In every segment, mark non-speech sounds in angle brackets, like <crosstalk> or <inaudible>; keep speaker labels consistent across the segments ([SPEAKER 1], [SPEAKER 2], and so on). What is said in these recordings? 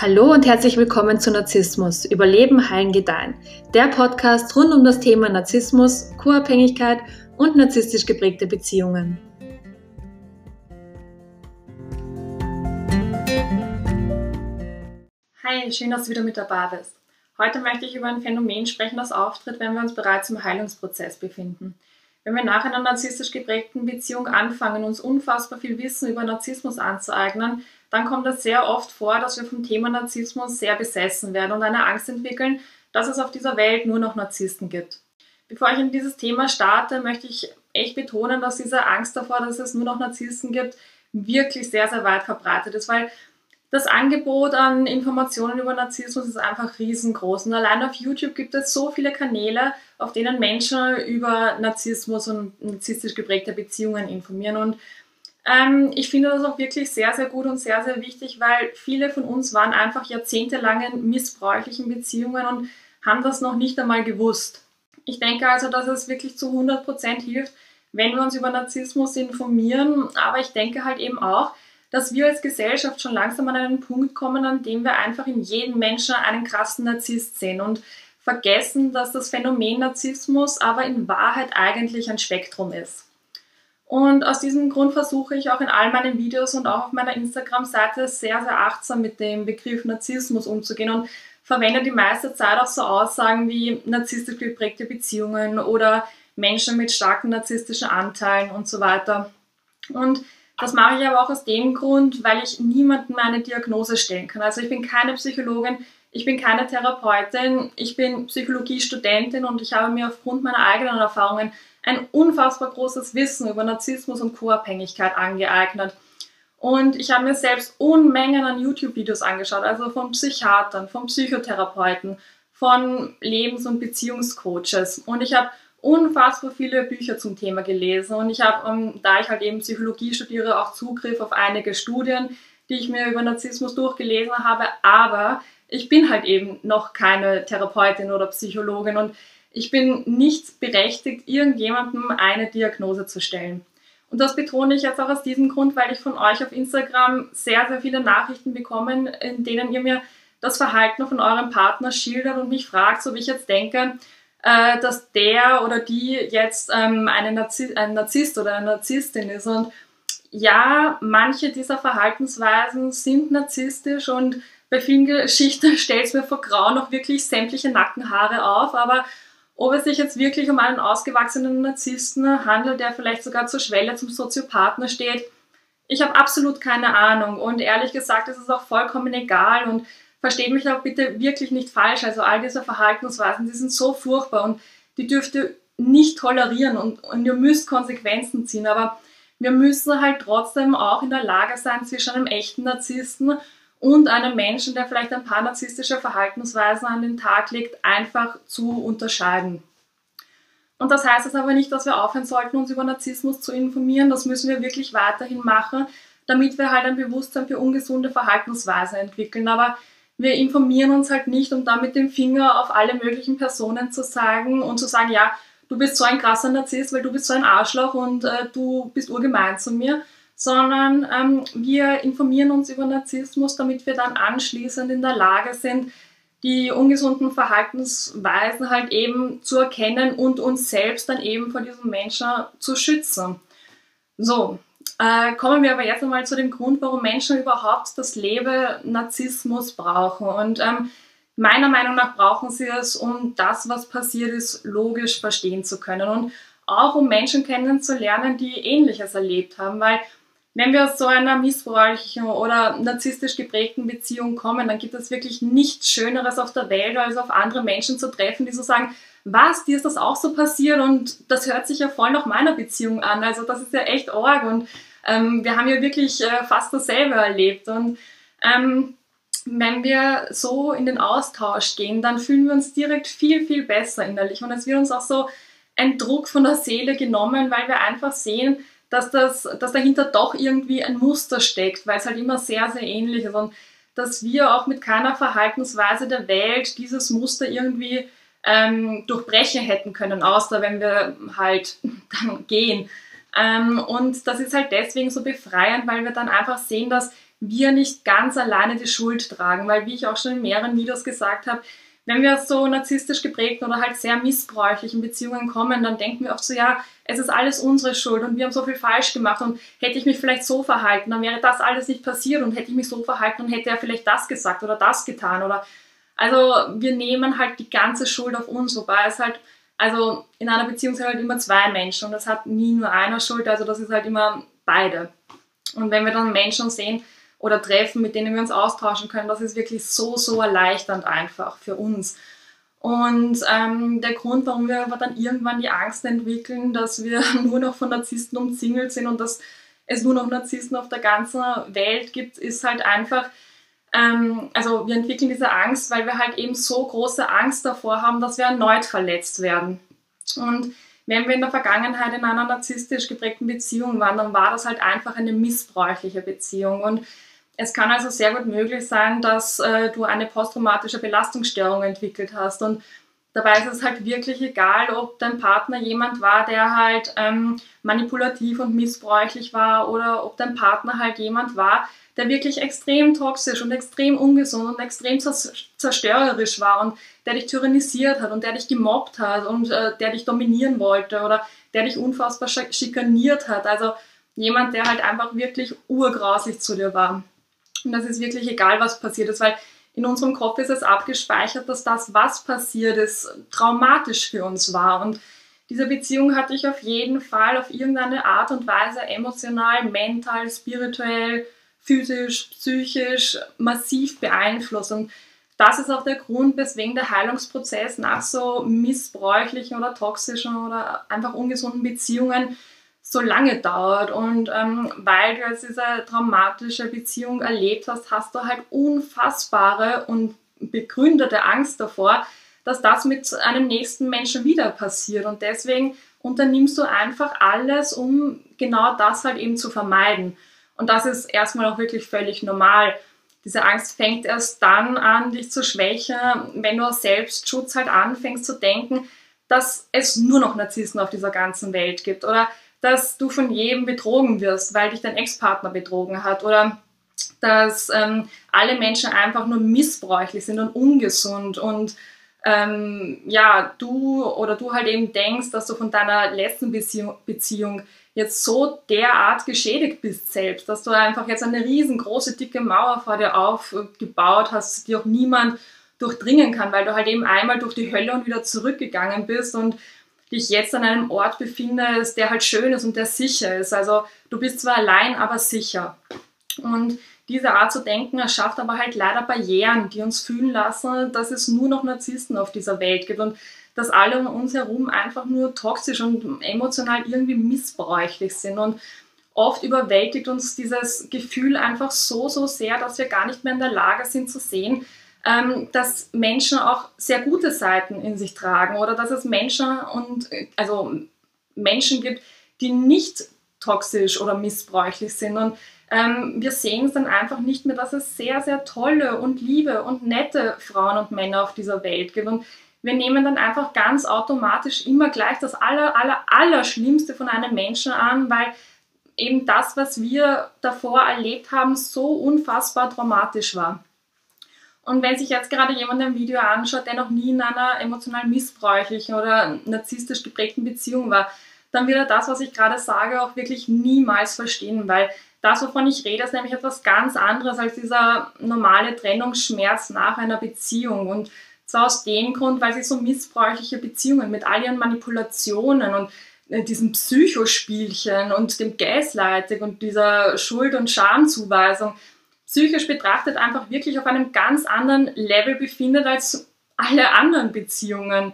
[SPEAKER 1] Hallo und herzlich willkommen zu Narzissmus, Überleben, Heilen, Gedeihen. Der Podcast rund um das Thema Narzissmus, Co-Abhängigkeit und narzisstisch geprägte Beziehungen. Hi, schön, dass du wieder mit dabei bist. Heute möchte ich über ein Phänomen sprechen, das auftritt, wenn wir uns bereits im Heilungsprozess befinden. Wenn wir nach einer narzisstisch geprägten Beziehung anfangen, uns unfassbar viel Wissen über Narzissmus anzueignen, dann kommt es sehr oft vor, dass wir vom Thema Narzissmus sehr besessen werden und eine Angst entwickeln, dass es auf dieser Welt nur noch Narzissten gibt. Bevor ich in dieses Thema starte, möchte ich echt betonen, dass diese Angst davor, dass es nur noch Narzissten gibt, wirklich sehr, sehr weit verbreitet ist, weil das Angebot an Informationen über Narzissmus ist einfach riesengroß. Und allein auf YouTube gibt es so viele Kanäle, auf denen Menschen über Narzissmus und narzisstisch geprägte Beziehungen informieren. Und ähm, ich finde das auch wirklich sehr, sehr gut und sehr, sehr wichtig, weil viele von uns waren einfach jahrzehntelang in missbräuchlichen Beziehungen und haben das noch nicht einmal gewusst. Ich denke also, dass es wirklich zu 100 Prozent hilft, wenn wir uns über Narzissmus informieren. Aber ich denke halt eben auch, dass wir als Gesellschaft schon langsam an einen Punkt kommen, an dem wir einfach in jedem Menschen einen krassen Narzisst sehen und vergessen, dass das Phänomen Narzissmus aber in Wahrheit eigentlich ein Spektrum ist. Und aus diesem Grund versuche ich auch in all meinen Videos und auch auf meiner Instagram-Seite sehr, sehr achtsam mit dem Begriff Narzissmus umzugehen und verwende die meiste Zeit auch so Aussagen wie narzisstisch geprägte Beziehungen oder Menschen mit starken narzisstischen Anteilen und so weiter. Und das mache ich aber auch aus dem Grund, weil ich niemandem eine Diagnose stellen kann. Also ich bin keine Psychologin, ich bin keine Therapeutin, ich bin Psychologiestudentin und ich habe mir aufgrund meiner eigenen Erfahrungen ein unfassbar großes Wissen über Narzissmus und Co-Abhängigkeit angeeignet. Und ich habe mir selbst Unmengen an YouTube-Videos angeschaut, also von Psychiatern, von Psychotherapeuten, von Lebens- und Beziehungscoaches. Und ich habe unfassbar viele Bücher zum Thema gelesen. Und ich habe, um, ähm, da ich halt eben Psychologie studiere, auch Zugriff auf einige Studien, die ich mir über Narzissmus durchgelesen habe. Aber ich bin halt eben noch keine Therapeutin oder Psychologin. Und ich bin nicht berechtigt, irgendjemandem eine Diagnose zu stellen. Und das betone ich jetzt auch aus diesem Grund, weil ich von euch auf Instagram sehr, sehr viele Nachrichten bekomme, in denen ihr mir das Verhalten von eurem Partner schildert und mich fragt, ob ich jetzt denke, äh, dass der oder die jetzt ähm, eine Narzi ein Narzisst oder eine Narzisstin ist. Und ja, manche dieser Verhaltensweisen sind narzisstisch und bei vielen Geschichten <laughs> stellt es mir vor Grauen auch wirklich sämtliche Nackenhaare auf, aber ob es sich jetzt wirklich um einen ausgewachsenen Narzissten handelt, der vielleicht sogar zur Schwelle zum Soziopathen steht, ich habe absolut keine Ahnung. Und ehrlich gesagt ist es auch vollkommen egal. Und versteht mich auch bitte wirklich nicht falsch. Also all diese Verhaltensweisen, die sind so furchtbar und die dürft ihr nicht tolerieren und, und ihr müsst Konsequenzen ziehen. Aber wir müssen halt trotzdem auch in der Lage sein, zwischen einem echten Narzissten und einem Menschen, der vielleicht ein paar narzisstische Verhaltensweisen an den Tag legt, einfach zu unterscheiden. Und das heißt jetzt aber nicht, dass wir aufhören sollten, uns über Narzissmus zu informieren. Das müssen wir wirklich weiterhin machen, damit wir halt ein Bewusstsein für ungesunde Verhaltensweisen entwickeln. Aber wir informieren uns halt nicht, um da mit dem Finger auf alle möglichen Personen zu sagen und zu sagen, ja, du bist so ein krasser Narzisst, weil du bist so ein Arschloch und äh, du bist urgemein zu mir, sondern ähm, wir informieren uns über Narzissmus, damit wir dann anschließend in der Lage sind, die ungesunden Verhaltensweisen halt eben zu erkennen und uns selbst dann eben vor diesem Menschen zu schützen. So, äh, kommen wir aber jetzt einmal zu dem Grund, warum Menschen überhaupt das Leben Narzissmus brauchen. Und ähm, meiner Meinung nach brauchen sie es, um das, was passiert ist, logisch verstehen zu können. Und auch um Menschen kennenzulernen, die Ähnliches erlebt haben, weil wenn wir aus so einer missbräuchlichen oder narzisstisch geprägten Beziehung kommen, dann gibt es wirklich nichts Schöneres auf der Welt, als auf andere Menschen zu treffen, die so sagen, was, dir ist das auch so passiert und das hört sich ja voll nach meiner Beziehung an. Also das ist ja echt arg und ähm, wir haben ja wirklich äh, fast dasselbe erlebt. Und ähm, wenn wir so in den Austausch gehen, dann fühlen wir uns direkt viel, viel besser innerlich. Und es wird uns auch so ein Druck von der Seele genommen, weil wir einfach sehen, dass, das, dass dahinter doch irgendwie ein Muster steckt, weil es halt immer sehr, sehr ähnlich ist. Und dass wir auch mit keiner Verhaltensweise der Welt dieses Muster irgendwie ähm, durchbrechen hätten können, außer wenn wir halt <laughs> dann gehen. Ähm, und das ist halt deswegen so befreiend, weil wir dann einfach sehen, dass wir nicht ganz alleine die Schuld tragen, weil wie ich auch schon in mehreren Videos gesagt habe, wenn wir so narzisstisch geprägten oder halt sehr missbräuchlichen Beziehungen kommen, dann denken wir oft so, ja, es ist alles unsere Schuld und wir haben so viel falsch gemacht und hätte ich mich vielleicht so verhalten, dann wäre das alles nicht passiert und hätte ich mich so verhalten, dann hätte er vielleicht das gesagt oder das getan oder also wir nehmen halt die ganze Schuld auf uns, wobei es halt, also in einer Beziehung sind halt immer zwei Menschen und das hat nie nur einer Schuld, also das ist halt immer beide. Und wenn wir dann Menschen sehen, oder Treffen, mit denen wir uns austauschen können. Das ist wirklich so, so erleichternd einfach für uns. Und ähm, der Grund, warum wir aber dann irgendwann die Angst entwickeln, dass wir <laughs> nur noch von Narzissten umzingelt sind und dass es nur noch Narzissten auf der ganzen Welt gibt, ist halt einfach, ähm, also wir entwickeln diese Angst, weil wir halt eben so große Angst davor haben, dass wir erneut verletzt werden. Und wenn wir in der Vergangenheit in einer narzisstisch geprägten Beziehung waren, dann war das halt einfach eine missbräuchliche Beziehung. Und es kann also sehr gut möglich sein, dass äh, du eine posttraumatische Belastungsstörung entwickelt hast. Und dabei ist es halt wirklich egal, ob dein Partner jemand war, der halt ähm, manipulativ und missbräuchlich war oder ob dein Partner halt jemand war, der wirklich extrem toxisch und extrem ungesund und extrem zerstörerisch war und der dich tyrannisiert hat und der dich gemobbt hat und äh, der dich dominieren wollte oder der dich unfassbar schikaniert hat. Also jemand, der halt einfach wirklich urgrausig zu dir war. Und das ist wirklich egal, was passiert ist, weil in unserem Kopf ist es abgespeichert, dass das, was passiert ist, traumatisch für uns war. Und diese Beziehung hat dich auf jeden Fall auf irgendeine Art und Weise emotional, mental, spirituell, physisch, psychisch massiv beeinflusst. Und das ist auch der Grund, weswegen der Heilungsprozess nach so missbräuchlichen oder toxischen oder einfach ungesunden Beziehungen so lange dauert. Und ähm, weil du jetzt diese traumatische Beziehung erlebt hast, hast du halt unfassbare und begründete Angst davor, dass das mit einem nächsten Menschen wieder passiert. Und deswegen unternimmst du einfach alles, um genau das halt eben zu vermeiden. Und das ist erstmal auch wirklich völlig normal. Diese Angst fängt erst dann an, dich zu schwächen, wenn du aus Selbstschutz halt anfängst zu denken, dass es nur noch Narzissten auf dieser ganzen Welt gibt oder dass du von jedem betrogen wirst, weil dich dein Ex-Partner betrogen hat oder dass ähm, alle Menschen einfach nur missbräuchlich sind und ungesund und ähm, ja, du oder du halt eben denkst, dass du von deiner letzten Beziehung, Beziehung jetzt so derart geschädigt bist selbst, dass du einfach jetzt eine riesengroße, dicke Mauer vor dir aufgebaut hast, die auch niemand durchdringen kann, weil du halt eben einmal durch die Hölle und wieder zurückgegangen bist und dich jetzt an einem Ort befindest, der halt schön ist und der sicher ist. Also du bist zwar allein, aber sicher. Und diese Art zu denken erschafft aber halt leider Barrieren, die uns fühlen lassen, dass es nur noch Narzissten auf dieser Welt gibt und dass alle um uns herum einfach nur toxisch und emotional irgendwie missbräuchlich sind. Und oft überwältigt uns dieses Gefühl einfach so, so sehr, dass wir gar nicht mehr in der Lage sind zu sehen, ähm, dass Menschen auch sehr gute Seiten in sich tragen oder dass es Menschen und also Menschen gibt, die nicht toxisch oder missbräuchlich sind. Und ähm, wir sehen es dann einfach nicht mehr, dass es sehr, sehr tolle und liebe und nette Frauen und Männer auf dieser Welt gibt. Und wir nehmen dann einfach ganz automatisch immer gleich das aller, aller, aller Schlimmste von einem Menschen an, weil eben das, was wir davor erlebt haben, so unfassbar traumatisch war. Und wenn sich jetzt gerade jemand ein Video anschaut, der noch nie in einer emotional missbräuchlichen oder narzisstisch geprägten Beziehung war, dann wird er das, was ich gerade sage, auch wirklich niemals verstehen, weil das, wovon ich rede, ist nämlich etwas ganz anderes als dieser normale Trennungsschmerz nach einer Beziehung. Und zwar aus dem Grund, weil sich so missbräuchliche Beziehungen mit all ihren Manipulationen und äh, diesem Psychospielchen und dem Gaslighting und dieser Schuld- und Schamzuweisung psychisch betrachtet einfach wirklich auf einem ganz anderen Level befindet als alle anderen Beziehungen.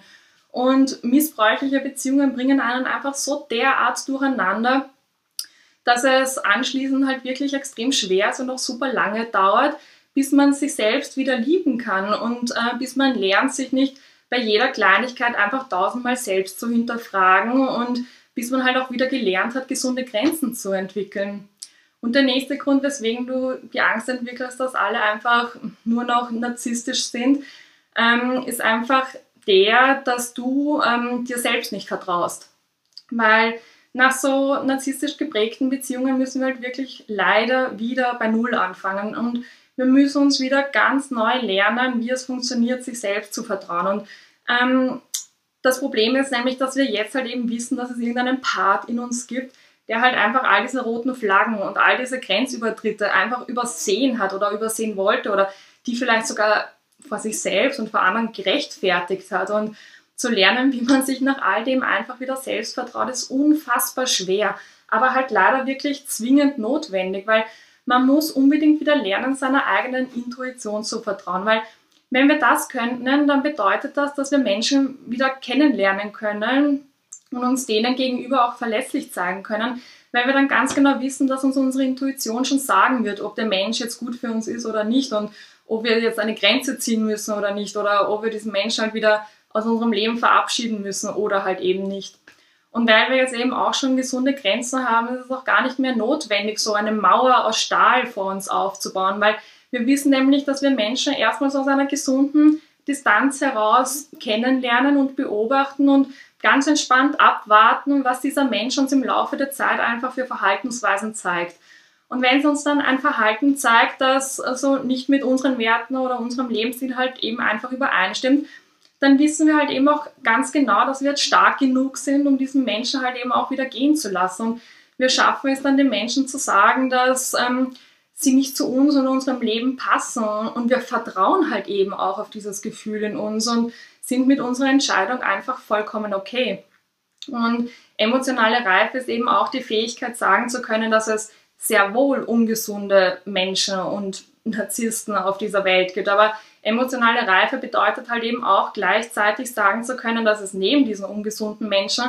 [SPEAKER 1] Und missbräuchliche Beziehungen bringen einen einfach so derart durcheinander, dass es anschließend halt wirklich extrem schwer ist und auch super lange dauert, bis man sich selbst wieder lieben kann und äh, bis man lernt, sich nicht bei jeder Kleinigkeit einfach tausendmal selbst zu hinterfragen und bis man halt auch wieder gelernt hat, gesunde Grenzen zu entwickeln. Und der nächste Grund, weswegen du die Angst entwickelst, dass alle einfach nur noch narzisstisch sind, ähm, ist einfach der, dass du ähm, dir selbst nicht vertraust. Weil nach so narzisstisch geprägten Beziehungen müssen wir halt wirklich leider wieder bei Null anfangen und wir müssen uns wieder ganz neu lernen, wie es funktioniert, sich selbst zu vertrauen. Und ähm, das Problem ist nämlich, dass wir jetzt halt eben wissen, dass es irgendeinen Part in uns gibt, der halt einfach all diese roten Flaggen und all diese Grenzübertritte einfach übersehen hat oder übersehen wollte oder die vielleicht sogar vor sich selbst und vor anderen gerechtfertigt hat. Und zu lernen, wie man sich nach all dem einfach wieder selbst vertraut, ist unfassbar schwer, aber halt leider wirklich zwingend notwendig, weil man muss unbedingt wieder lernen, seiner eigenen Intuition zu vertrauen, weil wenn wir das könnten, dann bedeutet das, dass wir Menschen wieder kennenlernen können und uns denen gegenüber auch verlässlich zeigen können, weil wir dann ganz genau wissen, dass uns unsere Intuition schon sagen wird, ob der Mensch jetzt gut für uns ist oder nicht und ob wir jetzt eine Grenze ziehen müssen oder nicht oder ob wir diesen Menschen halt wieder aus unserem Leben verabschieden müssen oder halt eben nicht. Und weil wir jetzt eben auch schon gesunde Grenzen haben, ist es auch gar nicht mehr notwendig, so eine Mauer aus Stahl vor uns aufzubauen, weil wir wissen nämlich, dass wir Menschen erstmals aus einer gesunden Distanz heraus kennenlernen und beobachten und ganz entspannt abwarten, was dieser Mensch uns im Laufe der Zeit einfach für Verhaltensweisen zeigt. Und wenn es uns dann ein Verhalten zeigt, das also nicht mit unseren Werten oder unserem Lebensstil halt eben einfach übereinstimmt, dann wissen wir halt eben auch ganz genau, dass wir jetzt stark genug sind, um diesen Menschen halt eben auch wieder gehen zu lassen. Und wir schaffen es dann den Menschen zu sagen, dass ähm, sie nicht zu uns und unserem Leben passen. Und wir vertrauen halt eben auch auf dieses Gefühl in uns und sind mit unserer Entscheidung einfach vollkommen okay. Und emotionale Reife ist eben auch die Fähigkeit, sagen zu können, dass es sehr wohl ungesunde Menschen und Narzissten auf dieser Welt gibt. Aber Emotionale Reife bedeutet halt eben auch gleichzeitig sagen zu können, dass es neben diesen ungesunden Menschen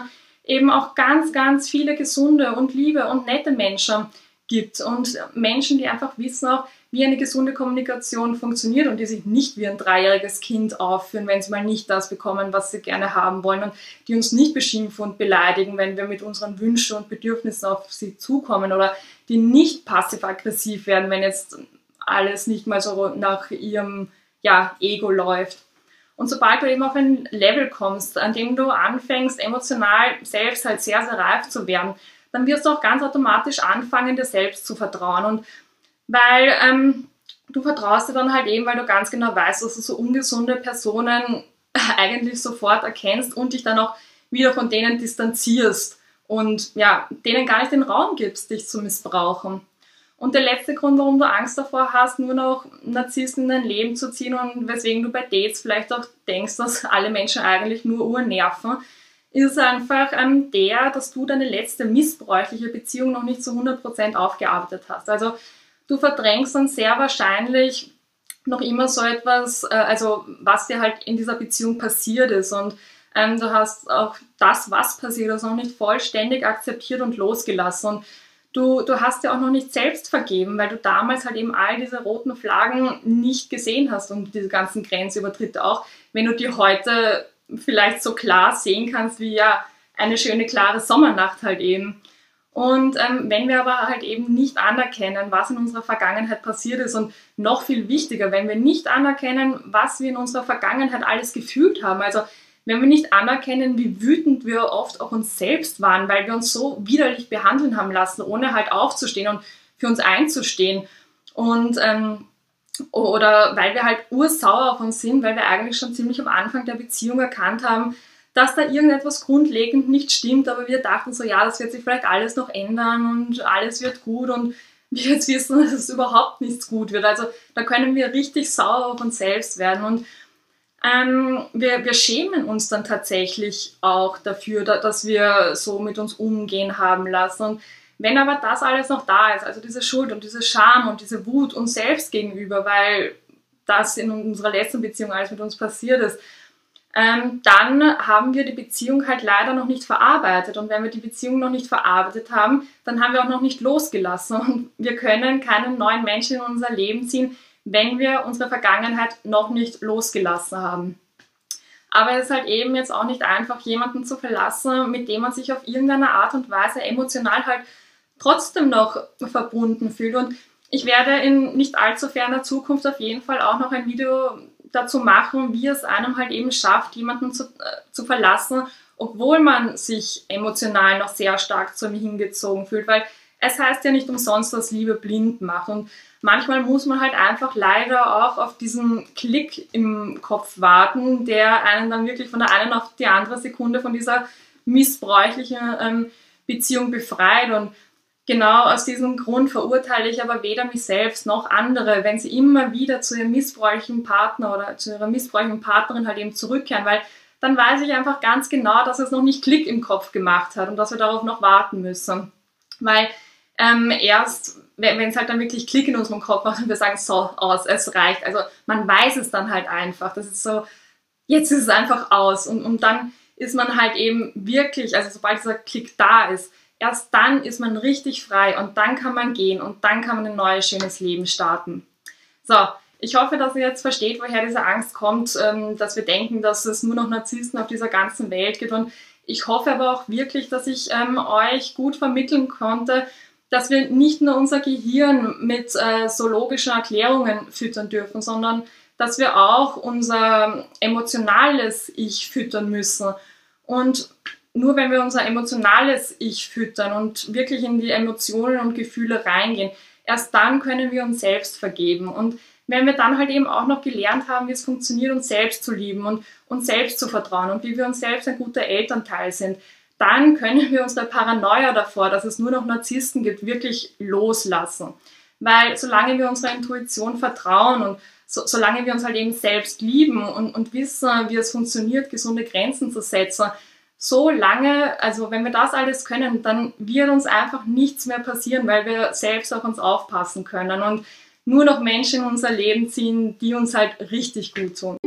[SPEAKER 1] eben auch ganz, ganz viele gesunde und liebe und nette Menschen gibt und Menschen, die einfach wissen auch, wie eine gesunde Kommunikation funktioniert und die sich nicht wie ein dreijähriges Kind aufführen, wenn sie mal nicht das bekommen, was sie gerne haben wollen und die uns nicht beschimpfen und beleidigen, wenn wir mit unseren Wünschen und Bedürfnissen auf sie zukommen oder die nicht passiv-aggressiv werden, wenn jetzt alles nicht mal so nach ihrem ja, Ego läuft. Und sobald du eben auf ein Level kommst, an dem du anfängst, emotional selbst halt sehr, sehr reif zu werden, dann wirst du auch ganz automatisch anfangen, dir selbst zu vertrauen. Und weil ähm, du vertraust dir dann halt eben, weil du ganz genau weißt, dass du so ungesunde Personen <laughs> eigentlich sofort erkennst und dich dann auch wieder von denen distanzierst und ja, denen gar nicht den Raum gibst, dich zu missbrauchen. Und der letzte Grund, warum du Angst davor hast, nur noch Narzissten in dein Leben zu ziehen und weswegen du bei Dates vielleicht auch denkst, dass alle Menschen eigentlich nur Uhr nerven, ist einfach ähm, der, dass du deine letzte missbräuchliche Beziehung noch nicht zu 100% aufgearbeitet hast. Also du verdrängst dann sehr wahrscheinlich noch immer so etwas, äh, also was dir halt in dieser Beziehung passiert ist und ähm, du hast auch das, was passiert ist, noch nicht vollständig akzeptiert und losgelassen. Und du, du hast ja auch noch nicht selbst vergeben, weil du damals halt eben all diese roten Flaggen nicht gesehen hast und diese ganzen Grenzübertritte auch. Wenn du die heute vielleicht so klar sehen kannst, wie ja eine schöne, klare Sommernacht halt eben. Und ähm, wenn wir aber halt eben nicht anerkennen, was in unserer Vergangenheit passiert ist und noch viel wichtiger, wenn wir nicht anerkennen, was wir in unserer Vergangenheit alles gefühlt haben, also wenn wir nicht anerkennen, wie wütend wir oft auch uns selbst waren, weil wir uns so widerlich behandeln haben lassen, ohne halt aufzustehen und für uns einzustehen. Und ähm, oder weil wir halt ursauer auf uns sind, weil wir eigentlich schon ziemlich am Anfang der Beziehung erkannt haben, dass da irgendetwas grundlegend nicht stimmt, aber wir dachten so, ja, das wird sich vielleicht alles noch ändern und alles wird gut und <laughs> wir jetzt wissen, dass es überhaupt nichts gut wird. Also da können wir richtig sauer auf uns selbst werden und ähm, wir, wir schämen uns dann tatsächlich auch dafür, dass wir so mit uns umgehen haben lassen. Und wenn aber das alles noch da ist, also diese Schuld und diese Scham und diese Wut uns selbst gegenüber, weil das in unserer letzten Beziehung alles mit uns passiert ist, ähm, dann haben wir die Beziehung halt leider noch nicht verarbeitet. Und wenn wir die Beziehung noch nicht verarbeitet haben, dann haben wir auch noch nicht losgelassen. Und wir können keinen neuen Menschen in unser Leben ziehen, wenn wir unsere Vergangenheit noch nicht losgelassen haben. Aber es ist halt eben jetzt auch nicht einfach, jemanden zu verlassen, mit dem man sich auf irgendeine Art und Weise emotional halt trotzdem noch verbunden fühlt. Und ich werde in nicht allzu ferner Zukunft auf jeden Fall auch noch ein Video dazu machen, wie es einem halt eben schafft, jemanden zu, äh, zu verlassen, obwohl man sich emotional noch sehr stark zu mir hingezogen fühlt, weil es heißt ja nicht umsonst, dass Liebe blind macht. Und manchmal muss man halt einfach leider auch auf diesen Klick im Kopf warten, der einen dann wirklich von der einen auf die andere Sekunde von dieser missbräuchlichen ähm, Beziehung befreit. Und genau aus diesem Grund verurteile ich aber weder mich selbst noch andere, wenn sie immer wieder zu ihrem missbräuchlichen Partner oder zu ihrer missbräuchlichen Partnerin halt eben zurückkehren, weil dann weiß ich einfach ganz genau, dass es noch nicht Klick im Kopf gemacht hat und dass wir darauf noch warten müssen. Weil ähm, erst, wenn es halt dann wirklich Klick in unserem Kopf macht und wir sagen, so, aus, es reicht. Also man weiß es dann halt einfach. Das ist so, jetzt ist es einfach aus. Und, und dann ist man halt eben wirklich, also sobald dieser Klick da ist, erst dann ist man richtig frei und dann kann man gehen und dann kann man ein neues, schönes Leben starten. So, ich hoffe, dass ihr jetzt versteht, woher diese Angst kommt, ähm, dass wir denken, dass es nur noch Narzissten auf dieser ganzen Welt gibt. Und ich hoffe aber auch wirklich, dass ich ähm, euch gut vermitteln konnte, dass wir nicht nur unser Gehirn mit äh, so logischen Erklärungen füttern dürfen, sondern dass wir auch unser emotionales Ich füttern müssen. Und nur wenn wir unser emotionales Ich füttern und wirklich in die Emotionen und Gefühle reingehen, erst dann können wir uns selbst vergeben. Und wenn wir dann halt eben auch noch gelernt haben, wie es funktioniert, uns selbst zu lieben und uns selbst zu vertrauen und wie wir uns selbst ein guter Elternteil sind, dann können wir uns der Paranoia davor, dass es nur noch Narzissten gibt, wirklich loslassen. Weil solange wir unserer Intuition vertrauen und so, solange wir uns halt eben selbst lieben und, und wissen, wie es funktioniert, gesunde Grenzen zu setzen, so lange, also wenn wir das alles können, dann wird uns einfach nichts mehr passieren, weil wir selbst auf uns aufpassen können und nur noch Menschen in unser Leben ziehen, die uns halt richtig gut tun.